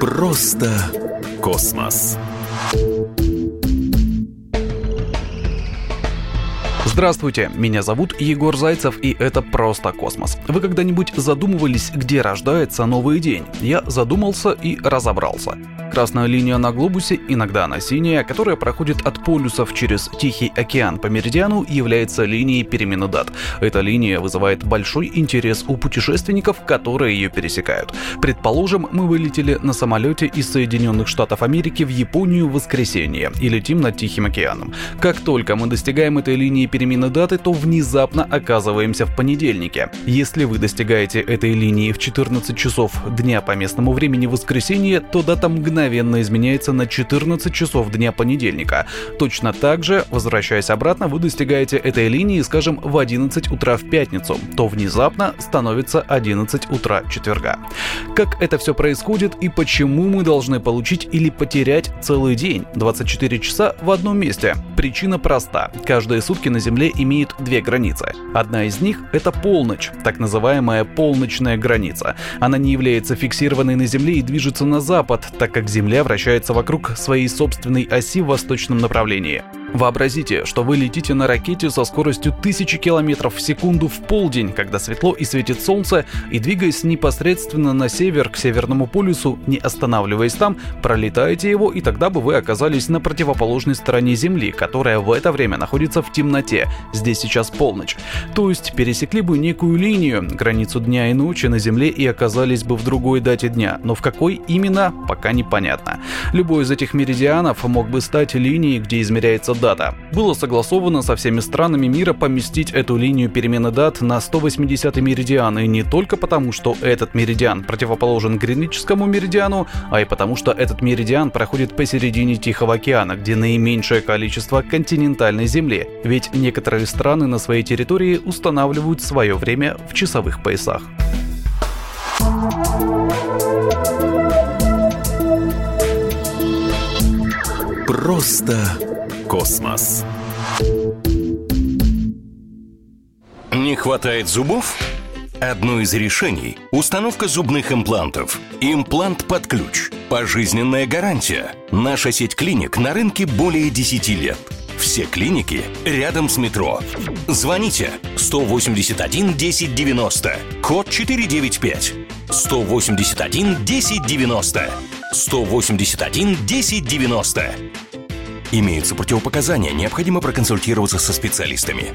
Просто космос. Здравствуйте, меня зовут Егор Зайцев, и это «Просто космос». Вы когда-нибудь задумывались, где рождается новый день? Я задумался и разобрался. Красная линия на глобусе, иногда она синяя, которая проходит от полюсов через Тихий океан по меридиану, является линией перемены дат. Эта линия вызывает большой интерес у путешественников, которые ее пересекают. Предположим, мы вылетели на самолете из Соединенных Штатов Америки в Японию в воскресенье и летим над Тихим океаном. Как только мы достигаем этой линии перемены даты, то внезапно оказываемся в понедельнике. Если вы достигаете этой линии в 14 часов дня по местному времени воскресенье, то дата мгновенно изменяется на 14 часов дня понедельника. Точно так же, возвращаясь обратно, вы достигаете этой линии, скажем, в 11 утра в пятницу, то внезапно становится 11 утра четверга. Как это все происходит и почему мы должны получить или потерять целый день, 24 часа в одном месте? Причина проста. Каждые сутки на Земле имеют две границы. Одна из них — это полночь, так называемая полночная граница. Она не является фиксированной на Земле и движется на запад, так как Земля вращается вокруг своей собственной оси в восточном направлении. Вообразите, что вы летите на ракете со скоростью 1000 км в секунду в полдень, когда светло и светит солнце, и двигаясь непосредственно на север к Северному полюсу, не останавливаясь там, пролетаете его, и тогда бы вы оказались на противоположной стороне Земли, которая в это время находится в темноте. Здесь сейчас полночь. То есть пересекли бы некую линию, границу дня и ночи на Земле и оказались бы в другой дате дня, но в какой именно, пока непонятно. Любой из этих меридианов мог бы стать линией, где измеряется дата. Было согласовано со всеми странами мира поместить эту линию перемены дат на 180 меридиан, и не только потому, что этот меридиан противоположен Гринвичскому меридиану, а и потому, что этот меридиан проходит посередине Тихого океана, где наименьшее количество континентальной земли, ведь некоторые страны на своей территории устанавливают свое время в часовых поясах. Просто Космос. Не хватает зубов? Одно из решений – установка зубных имплантов. Имплант под ключ. Пожизненная гарантия. Наша сеть клиник на рынке более 10 лет. Все клиники рядом с метро. Звоните 181 1090, код 495. 181 1090. 181 1090. Имеются противопоказания, необходимо проконсультироваться со специалистами.